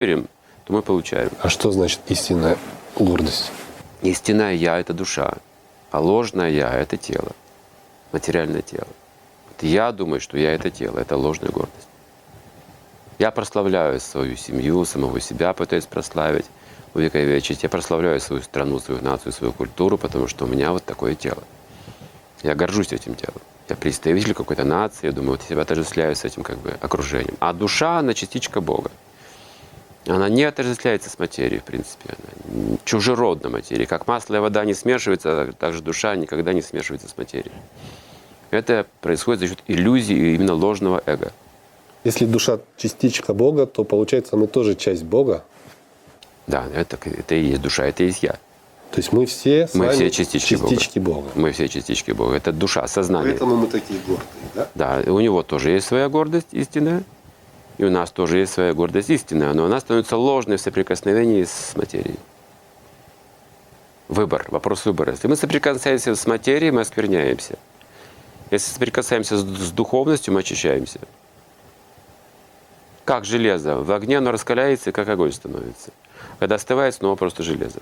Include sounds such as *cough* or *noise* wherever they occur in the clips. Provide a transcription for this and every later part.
верим, то мы получаем. А что значит истинная гордость? Истинное я – это душа, а ложное я – это тело, материальное тело. Вот я думаю, что я – это тело, это ложная гордость. Я прославляю свою семью, самого себя пытаюсь прославить, увековечить. Я прославляю свою страну, свою нацию, свою культуру, потому что у меня вот такое тело. Я горжусь этим телом. Я представитель какой-то нации, я думаю, вот себя отождествляю с этим как бы окружением. А душа, она частичка Бога. Она не отождествляется с материей, в принципе. Она чужеродна материи. Как масло и вода не смешиваются, так же душа никогда не смешивается с материей. Это происходит за счет иллюзии именно ложного эго. Если душа частичка Бога, то получается мы тоже часть Бога. Да, это, это и есть душа, это и есть я. То есть мы все с Мы вами все частички, частички Бога. Бога. Мы все частички Бога. Это душа, сознание. Поэтому мы такие гордые, да? Да, у него тоже есть своя гордость истинная, и у нас тоже есть своя гордость истинная, но она становится ложной в соприкосновении с материей. Выбор, вопрос выбора. Если мы соприкасаемся с материей, мы оскверняемся. Если соприкасаемся с, духовностью, мы очищаемся. Как железо. В огне оно раскаляется, и как огонь становится. Когда остывает, снова просто железо.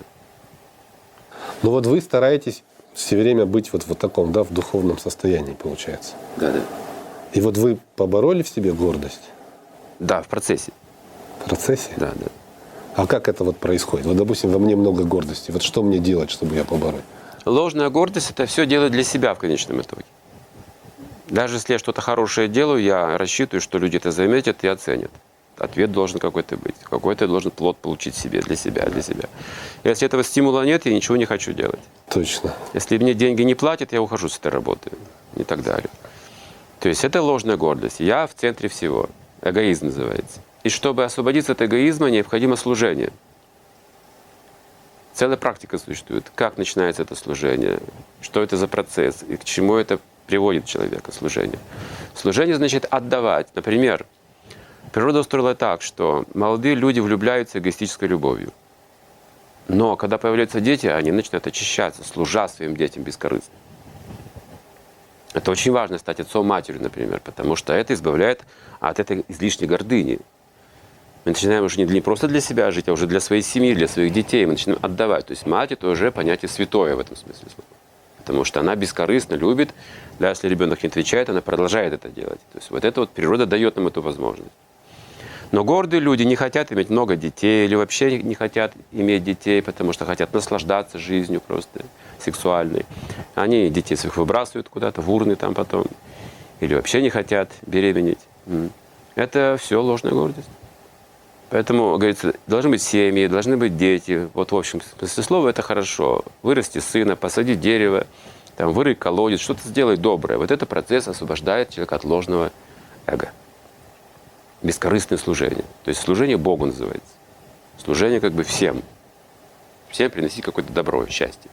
Ну вот вы стараетесь все время быть вот в таком, да, в духовном состоянии, получается. Да, да. И вот вы побороли в себе гордость Да, в процессе. в процессе? Да, да. А как это вот происходит? Вот, допустим, во мне много гордости. Вот что мне делать, чтобы я поборол? Ложная гордость – это все делать для себя в конечном итоге. Даже если я что-то хорошее делаю, я рассчитываю, что люди это заметят и оценят. Ответ должен какой-то быть. Какой-то должен плод получить себе, для себя, для себя. Если этого стимула нет, я ничего не хочу делать. Точно. Если мне деньги не платят, я ухожу с этой работы и так далее. То есть это ложная гордость. Я в центре всего. Эгоизм называется. И чтобы освободиться от эгоизма, необходимо служение. Целая практика существует. Как начинается это служение? Что это за процесс? И к чему это приводит человека, служение? Служение значит отдавать. Например, природа устроила так, что молодые люди влюбляются эгоистической любовью. Но когда появляются дети, они начинают очищаться, служа своим детям бескорыстно. Это очень важно стать отцом матерью, например, потому что это избавляет от этой излишней гордыни. Мы начинаем уже не для- не просто для себя жить, а уже для своей семьи, для своих детей. Мы начинаем отдавать. То есть мать это уже понятие святое в этом смысле слова. Потому что она бескорыстно любит, да, если ребенок не отвечает, она продолжает это делать. То есть вот это вот природа дает нам эту возможность. Но гордые люди не хотят иметь много детей или вообще не хотят иметь детей, потому что хотят наслаждаться жизнью просто сексуальной. Они детей своих выбрасывают куда-то в урны там потом. Или вообще не хотят беременеть. Это все ложная гордость. Поэтому, говорится, должны быть семьи, должны быть дети. Вот в общем смысле слова это хорошо. Вырасти сына, посадить дерево, там, вырыть колодец, что-то сделать доброе. Вот это процесс освобождает человека от ложного эго бескорыстное служение. То есть служение Богу называется. Служение как бы всем. Всем приносить какое-то добро, счастье.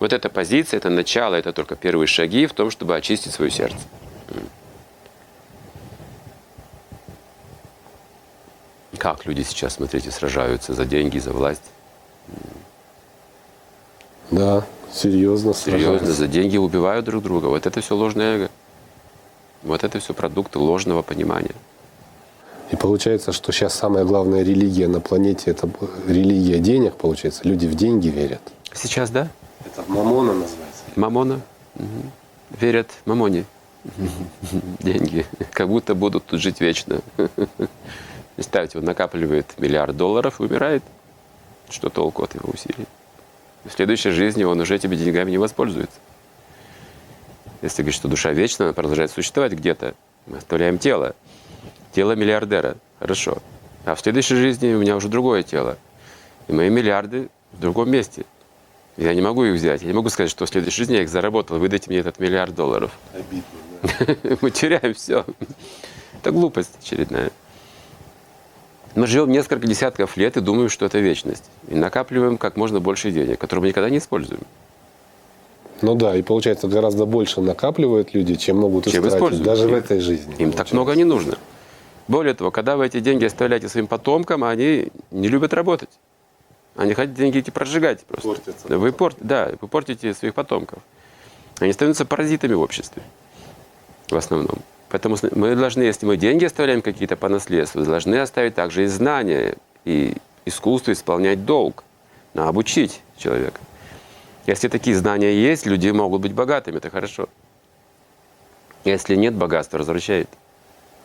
Вот эта позиция, это начало, это только первые шаги в том, чтобы очистить свое сердце. Как люди сейчас, смотрите, сражаются за деньги, за власть. Да, серьезно. Серьезно, сражаются. за деньги убивают друг друга. Вот это все ложное эго. Вот это все продукты ложного понимания. И получается, что сейчас самая главная религия на планете это религия денег, получается. Люди в деньги верят. Сейчас, да? Это мамона называется. Мамона. Мгм. Верят мамоне. *laughs* Деньги. Как будто будут тут жить вечно. *laughs* Представьте, он накапливает миллиард долларов умирает. Что толку от его усилий? В следующей жизни он уже этими деньгами не воспользуется. Если говорить, что душа вечна, она продолжает существовать где-то. Мы оставляем тело. Тело миллиардера. Хорошо. А в следующей жизни у меня уже другое тело. И мои миллиарды в другом месте. Я не могу их взять. Я не могу сказать, что в следующей жизни я их заработал. Выдайте мне этот миллиард долларов. Обидно. *laughs* Мы теряем все. Это глупость очередная. Мы живем несколько десятков лет и думаем, что это вечность. И накапливаем как можно больше денег, которые мы никогда не используем. Ну да, и получается гораздо больше накапливают люди, чем могут Чем используют. даже в этой жизни. Им так получается. много не нужно. Более того, когда вы эти деньги оставляете своим потомкам, они не любят работать. Они хотят деньги эти прожигать просто. Портятся Вы, пор- да, вы портите своих потомков. Они становятся паразитами в обществе. В основном. Поэтому мы должны, если мы деньги оставляем какие-то по наследству, должны оставить также и знания, и искусство исполнять долг, на обучить человека. Если такие знания есть, люди могут быть богатыми, это хорошо. Если нет, богатство развращает.